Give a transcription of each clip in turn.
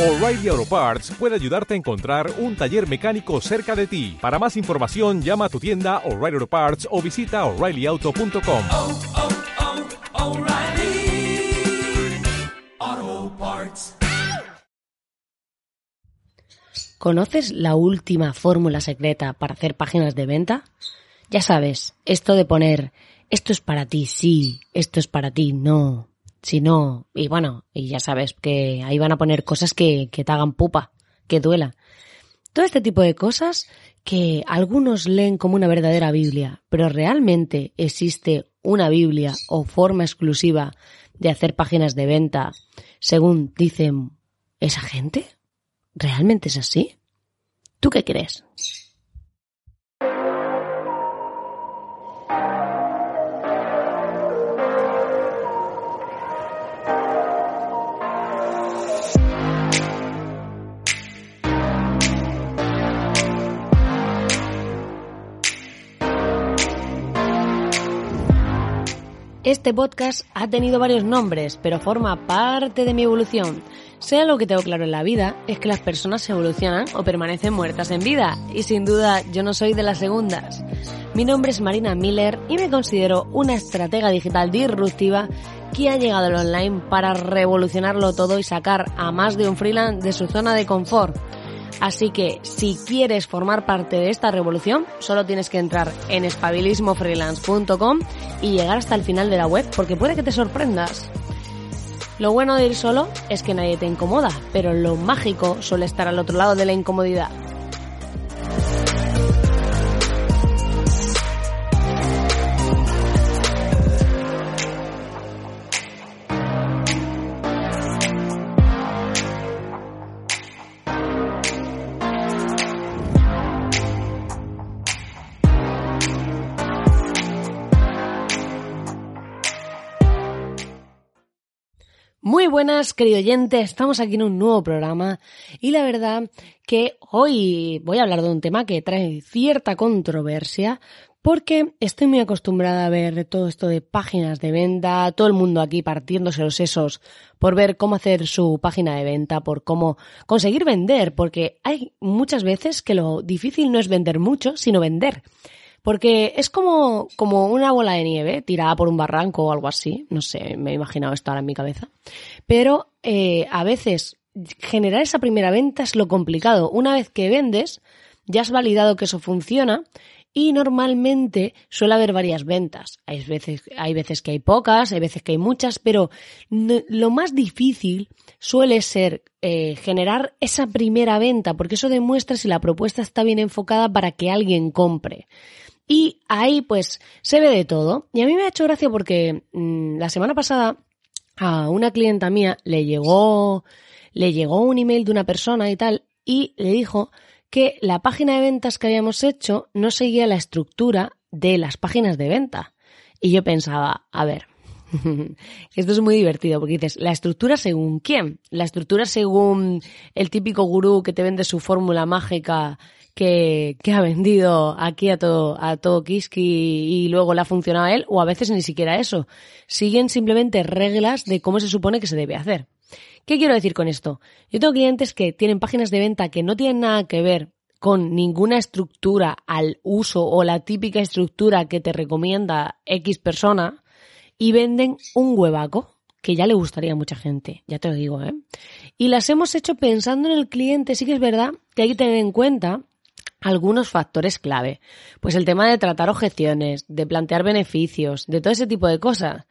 O'Reilly Auto Parts puede ayudarte a encontrar un taller mecánico cerca de ti. Para más información, llama a tu tienda O'Reilly Auto Parts o visita oreillyauto.com. oh, oh, Parts. ¿Conoces la última fórmula secreta para hacer páginas de venta? Ya sabes, esto de poner esto es para ti, sí, esto es para ti, no, si no, y bueno, y ya sabes que ahí van a poner cosas que, que te hagan pupa, que duela. Todo este tipo de cosas que algunos leen como una verdadera Biblia, pero realmente existe una Biblia o forma exclusiva de hacer páginas de venta según dicen esa gente. ¿Realmente es así? ¿Tú qué crees? Este podcast ha tenido varios nombres, pero forma parte de mi evolución. Sea lo que tengo claro en la vida, es que las personas evolucionan o permanecen muertas en vida, y sin duda yo no soy de las segundas. Mi nombre es Marina Miller y me considero una estratega digital disruptiva que ha llegado al online para revolucionarlo todo y sacar a más de un freelance de su zona de confort. Así que si quieres formar parte de esta revolución, solo tienes que entrar en espabilismofreelance.com y llegar hasta el final de la web porque puede que te sorprendas. Lo bueno de ir solo es que nadie te incomoda, pero lo mágico suele estar al otro lado de la incomodidad. Buenas, querido oyente, estamos aquí en un nuevo programa y la verdad que hoy voy a hablar de un tema que trae cierta controversia porque estoy muy acostumbrada a ver todo esto de páginas de venta, todo el mundo aquí partiéndose los sesos por ver cómo hacer su página de venta, por cómo conseguir vender, porque hay muchas veces que lo difícil no es vender mucho, sino vender. Porque es como, como una bola de nieve tirada por un barranco o algo así. No sé, me he imaginado esto ahora en mi cabeza. Pero eh, a veces generar esa primera venta es lo complicado. Una vez que vendes, ya has validado que eso funciona y normalmente suele haber varias ventas. Hay veces, hay veces que hay pocas, hay veces que hay muchas, pero lo más difícil suele ser eh, generar esa primera venta, porque eso demuestra si la propuesta está bien enfocada para que alguien compre. Y ahí pues se ve de todo. Y a mí me ha hecho gracia porque mm, la semana pasada a una clienta mía le llegó, le llegó un email de una persona y tal, y le dijo que la página de ventas que habíamos hecho no seguía la estructura de las páginas de venta. Y yo pensaba, a ver, esto es muy divertido porque dices, ¿la estructura según quién? La estructura según el típico gurú que te vende su fórmula mágica que, ha vendido aquí a todo, a todo Kiski y luego le ha funcionado a él, o a veces ni siquiera eso. Siguen simplemente reglas de cómo se supone que se debe hacer. ¿Qué quiero decir con esto? Yo tengo clientes que tienen páginas de venta que no tienen nada que ver con ninguna estructura al uso o la típica estructura que te recomienda X persona y venden un huevaco que ya le gustaría a mucha gente, ya te lo digo, ¿eh? Y las hemos hecho pensando en el cliente, sí que es verdad que hay que tener en cuenta algunos factores clave. Pues el tema de tratar objeciones, de plantear beneficios, de todo ese tipo de cosas.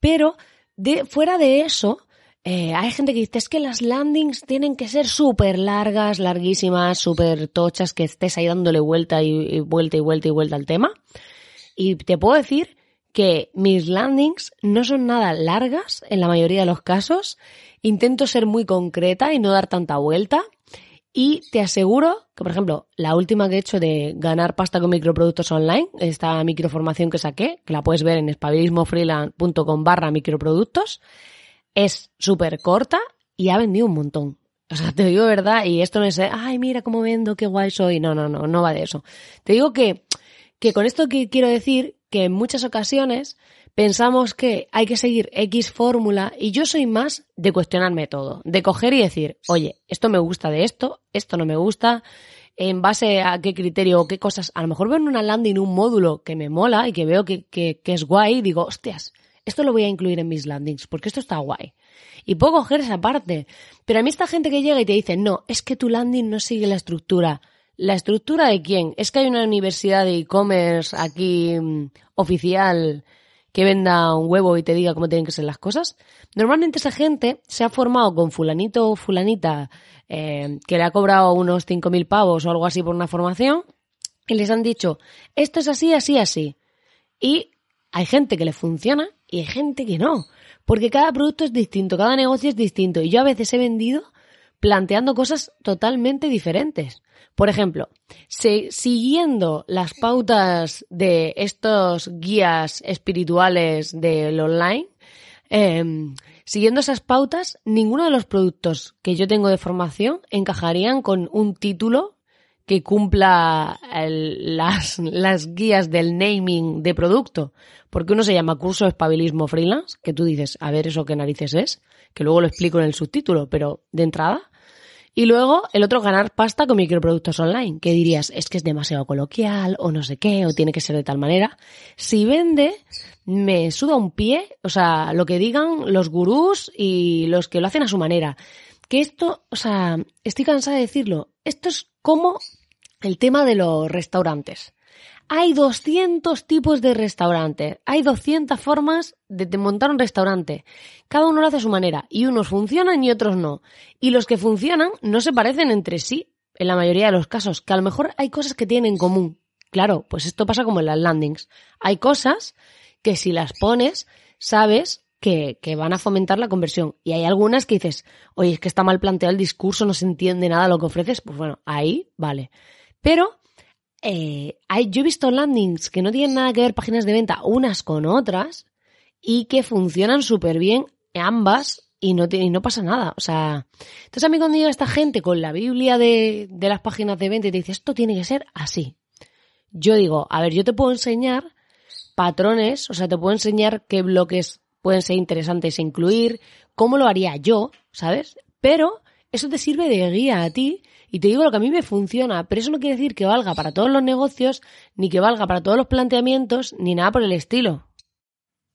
Pero de, fuera de eso, eh, hay gente que dice es que las landings tienen que ser súper largas, larguísimas, súper tochas, que estés ahí dándole vuelta y, y vuelta y vuelta y vuelta al tema. Y te puedo decir que mis landings no son nada largas en la mayoría de los casos. Intento ser muy concreta y no dar tanta vuelta. Y te aseguro que, por ejemplo, la última que he hecho de ganar pasta con microproductos online, esta microformación que saqué, que la puedes ver en espabilismofreelance.com barra microproductos, es súper corta y ha vendido un montón. O sea, te digo verdad, y esto no es, ay, mira cómo vendo, qué guay soy. No, no, no, no va de eso. Te digo que, que con esto que quiero decir, que en muchas ocasiones pensamos que hay que seguir X fórmula y yo soy más de cuestionarme todo, de coger y decir, oye, esto me gusta de esto, esto no me gusta, en base a qué criterio o qué cosas, a lo mejor veo en una landing un módulo que me mola y que veo que, que, que es guay y digo, hostias, esto lo voy a incluir en mis landings porque esto está guay. Y puedo coger esa parte. Pero a mí esta gente que llega y te dice, no, es que tu landing no sigue la estructura. ¿La estructura de quién? ¿Es que hay una universidad de e-commerce aquí mm, oficial que venda un huevo y te diga cómo tienen que ser las cosas? Normalmente esa gente se ha formado con fulanito o fulanita eh, que le ha cobrado unos 5.000 pavos o algo así por una formación y les han dicho, esto es así, así, así. Y hay gente que le funciona y hay gente que no. Porque cada producto es distinto, cada negocio es distinto. Y yo a veces he vendido planteando cosas totalmente diferentes. Por ejemplo, si, siguiendo las pautas de estos guías espirituales del online, eh, siguiendo esas pautas, ninguno de los productos que yo tengo de formación encajarían con un título que cumpla las, las guías del naming de producto. Porque uno se llama curso de espabilismo freelance, que tú dices, a ver eso qué narices es, que luego lo explico en el subtítulo, pero de entrada. Y luego el otro ganar pasta con microproductos online, que dirías, es que es demasiado coloquial o no sé qué, o tiene que ser de tal manera. Si vende, me suda un pie, o sea, lo que digan los gurús y los que lo hacen a su manera. Que esto, o sea, estoy cansada de decirlo, esto es como el tema de los restaurantes. Hay 200 tipos de restaurantes, hay 200 formas de montar un restaurante. Cada uno lo hace a su manera y unos funcionan y otros no. Y los que funcionan no se parecen entre sí, en la mayoría de los casos, que a lo mejor hay cosas que tienen en común. Claro, pues esto pasa como en las landings. Hay cosas que si las pones, sabes que, que, van a fomentar la conversión. Y hay algunas que dices, oye, es que está mal planteado el discurso, no se entiende nada lo que ofreces. Pues bueno, ahí vale. Pero eh, hay, yo he visto landings que no tienen nada que ver páginas de venta unas con otras y que funcionan súper bien ambas y no, y no pasa nada. O sea, entonces a mí cuando llega esta gente con la Biblia de, de las páginas de venta y te dice esto tiene que ser así. Yo digo, a ver, yo te puedo enseñar patrones, o sea, te puedo enseñar qué bloques pueden ser interesantes incluir, cómo lo haría yo, ¿sabes? Pero eso te sirve de guía a ti y te digo lo que a mí me funciona, pero eso no quiere decir que valga para todos los negocios, ni que valga para todos los planteamientos, ni nada por el estilo.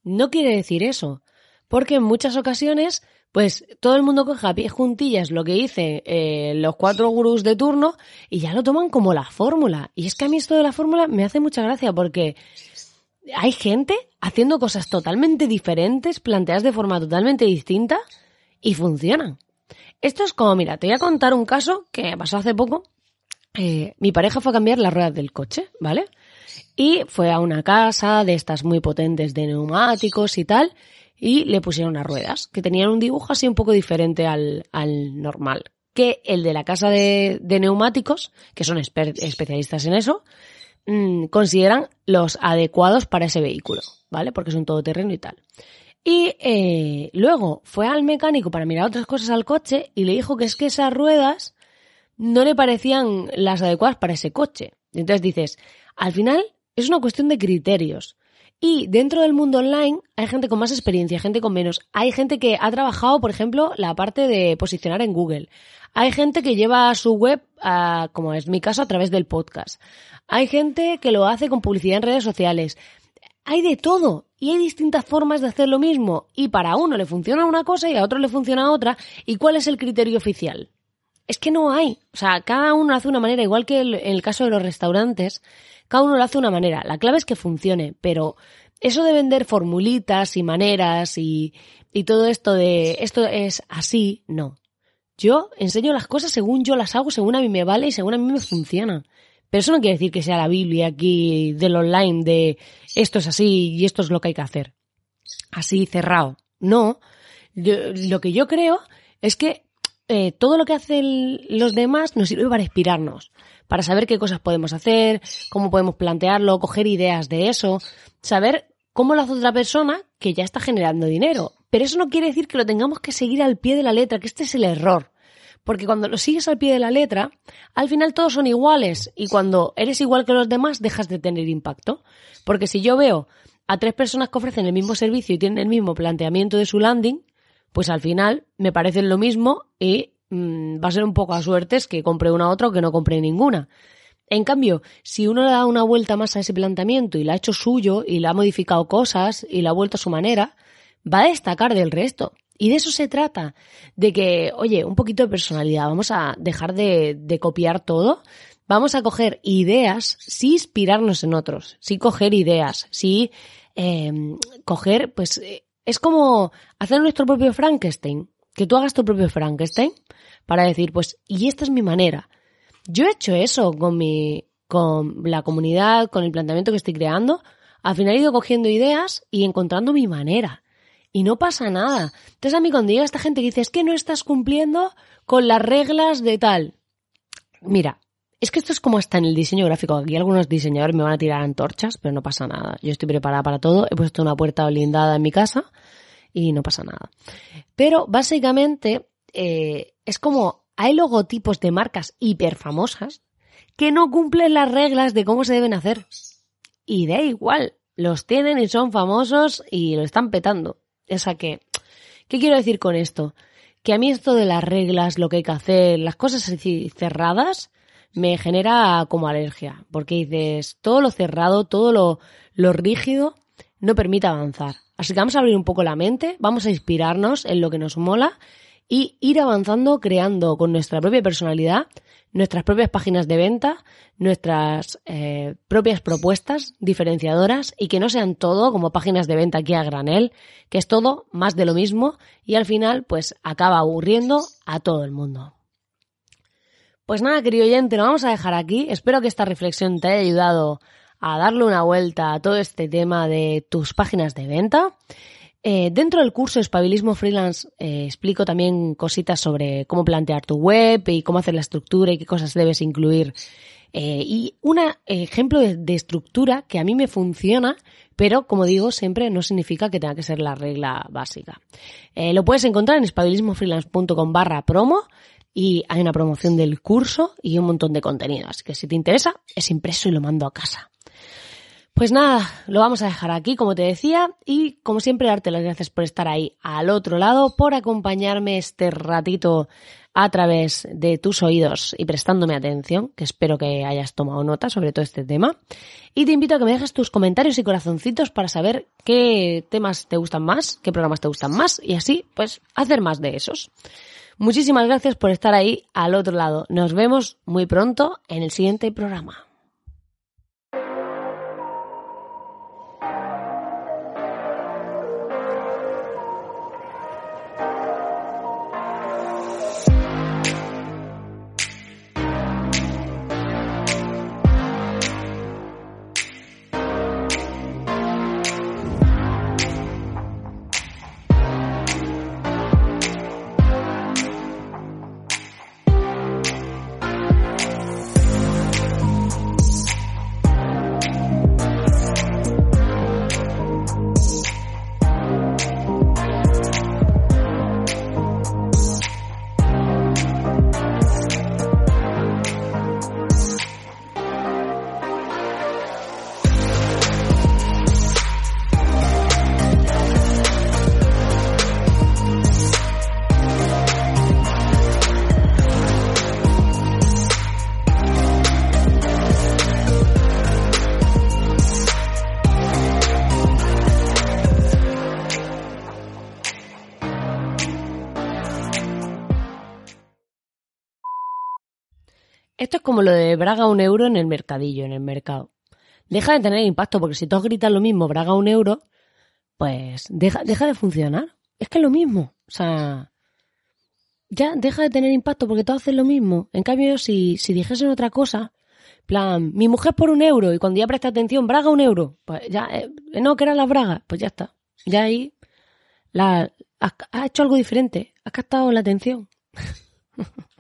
No quiere decir eso, porque en muchas ocasiones, pues todo el mundo coge a pies juntillas lo que dicen eh, los cuatro gurús de turno y ya lo toman como la fórmula. Y es que a mí esto de la fórmula me hace mucha gracia porque hay gente haciendo cosas totalmente diferentes, planteadas de forma totalmente distinta y funcionan. Esto es como, mira, te voy a contar un caso que pasó hace poco. Eh, mi pareja fue a cambiar las ruedas del coche, ¿vale? Y fue a una casa de estas muy potentes de neumáticos y tal, y le pusieron unas ruedas que tenían un dibujo así un poco diferente al, al normal. Que el de la casa de, de neumáticos, que son especialistas en eso, mmm, consideran los adecuados para ese vehículo, ¿vale? Porque es un todoterreno y tal. Y eh, luego fue al mecánico para mirar otras cosas al coche y le dijo que es que esas ruedas no le parecían las adecuadas para ese coche. Entonces dices, al final es una cuestión de criterios. Y dentro del mundo online hay gente con más experiencia, gente con menos. Hay gente que ha trabajado, por ejemplo, la parte de posicionar en Google. Hay gente que lleva su web, como es mi caso, a través del podcast. Hay gente que lo hace con publicidad en redes sociales. Hay de todo y hay distintas formas de hacer lo mismo y para uno le funciona una cosa y a otro le funciona otra. ¿Y cuál es el criterio oficial? Es que no hay. O sea, cada uno hace una manera, igual que en el caso de los restaurantes, cada uno lo hace una manera. La clave es que funcione, pero eso de vender formulitas y maneras y, y todo esto de esto es así, no. Yo enseño las cosas según yo las hago, según a mí me vale y según a mí me funciona. Pero eso no quiere decir que sea la Biblia aquí del online de esto es así y esto es lo que hay que hacer. Así cerrado. No. lo que yo creo es que eh, todo lo que hacen los demás nos sirve para inspirarnos, para saber qué cosas podemos hacer, cómo podemos plantearlo, coger ideas de eso, saber cómo lo hace otra persona que ya está generando dinero. Pero eso no quiere decir que lo tengamos que seguir al pie de la letra, que este es el error. Porque cuando lo sigues al pie de la letra, al final todos son iguales y cuando eres igual que los demás dejas de tener impacto. Porque si yo veo a tres personas que ofrecen el mismo servicio y tienen el mismo planteamiento de su landing, pues al final me parecen lo mismo y mm, va a ser un poco a suertes que compre una a otra o que no compre ninguna. En cambio, si uno le da una vuelta más a ese planteamiento y la ha hecho suyo y le ha modificado cosas y la ha vuelto a su manera, va a destacar del resto. Y de eso se trata, de que, oye, un poquito de personalidad, vamos a dejar de, de copiar todo, vamos a coger ideas, sí inspirarnos en otros, sí coger ideas, sí eh, coger, pues eh, es como hacer nuestro propio Frankenstein, que tú hagas tu propio Frankenstein para decir, pues, y esta es mi manera. Yo he hecho eso con mi, con la comunidad, con el planteamiento que estoy creando. Al final he ido cogiendo ideas y encontrando mi manera. Y no pasa nada. Entonces a mí cuando llega esta gente que dice, es que no estás cumpliendo con las reglas de tal. Mira, es que esto es como hasta en el diseño gráfico. Aquí algunos diseñadores me van a tirar antorchas, pero no pasa nada. Yo estoy preparada para todo. He puesto una puerta blindada en mi casa y no pasa nada. Pero básicamente eh, es como hay logotipos de marcas hiperfamosas que no cumplen las reglas de cómo se deben hacer. Y da igual, los tienen y son famosos y lo están petando. O sea que, ¿qué quiero decir con esto? Que a mí esto de las reglas, lo que hay que hacer, las cosas así cerradas, me genera como alergia. Porque dices, todo lo cerrado, todo lo, lo rígido, no permite avanzar. Así que vamos a abrir un poco la mente, vamos a inspirarnos en lo que nos mola y ir avanzando creando con nuestra propia personalidad nuestras propias páginas de venta, nuestras eh, propias propuestas diferenciadoras y que no sean todo como páginas de venta aquí a granel, que es todo más de lo mismo y al final pues acaba aburriendo a todo el mundo. Pues nada, querido oyente, lo vamos a dejar aquí. Espero que esta reflexión te haya ayudado a darle una vuelta a todo este tema de tus páginas de venta. Eh, dentro del curso Espabilismo Freelance eh, explico también cositas sobre cómo plantear tu web y cómo hacer la estructura y qué cosas debes incluir. Eh, y un ejemplo de, estructura que a mí me funciona, pero como digo, siempre no significa que tenga que ser la regla básica. lo puedes encontrar en espabilismofreelance.com barra promo y hay una promoción del curso y un montón de contenido. Así que si te interesa, es impreso y lo mando a casa. Pues nada, lo vamos a dejar aquí, como te decía, y como siempre, darte las gracias por estar ahí al otro lado, por acompañarme este ratito a través de tus oídos y prestándome atención, que espero que hayas tomado nota sobre todo este tema. Y te invito a que me dejes tus comentarios y corazoncitos para saber qué temas te gustan más, qué programas te gustan más, y así, pues, hacer más de esos. Muchísimas gracias por estar ahí al otro lado. Nos vemos muy pronto en el siguiente programa. Como lo de Braga un euro en el mercadillo, en el mercado. Deja de tener impacto, porque si todos gritan lo mismo, Braga un euro, pues deja, deja de funcionar. Es que es lo mismo. O sea, ya deja de tener impacto porque todos hacen lo mismo. En cambio, si, si dijesen otra cosa, plan, mi mujer por un euro, y cuando ya presta atención, Braga un euro, pues ya, eh, no, que era la Braga, pues ya está. Ya ahí, la, hecho algo diferente, has captado la atención.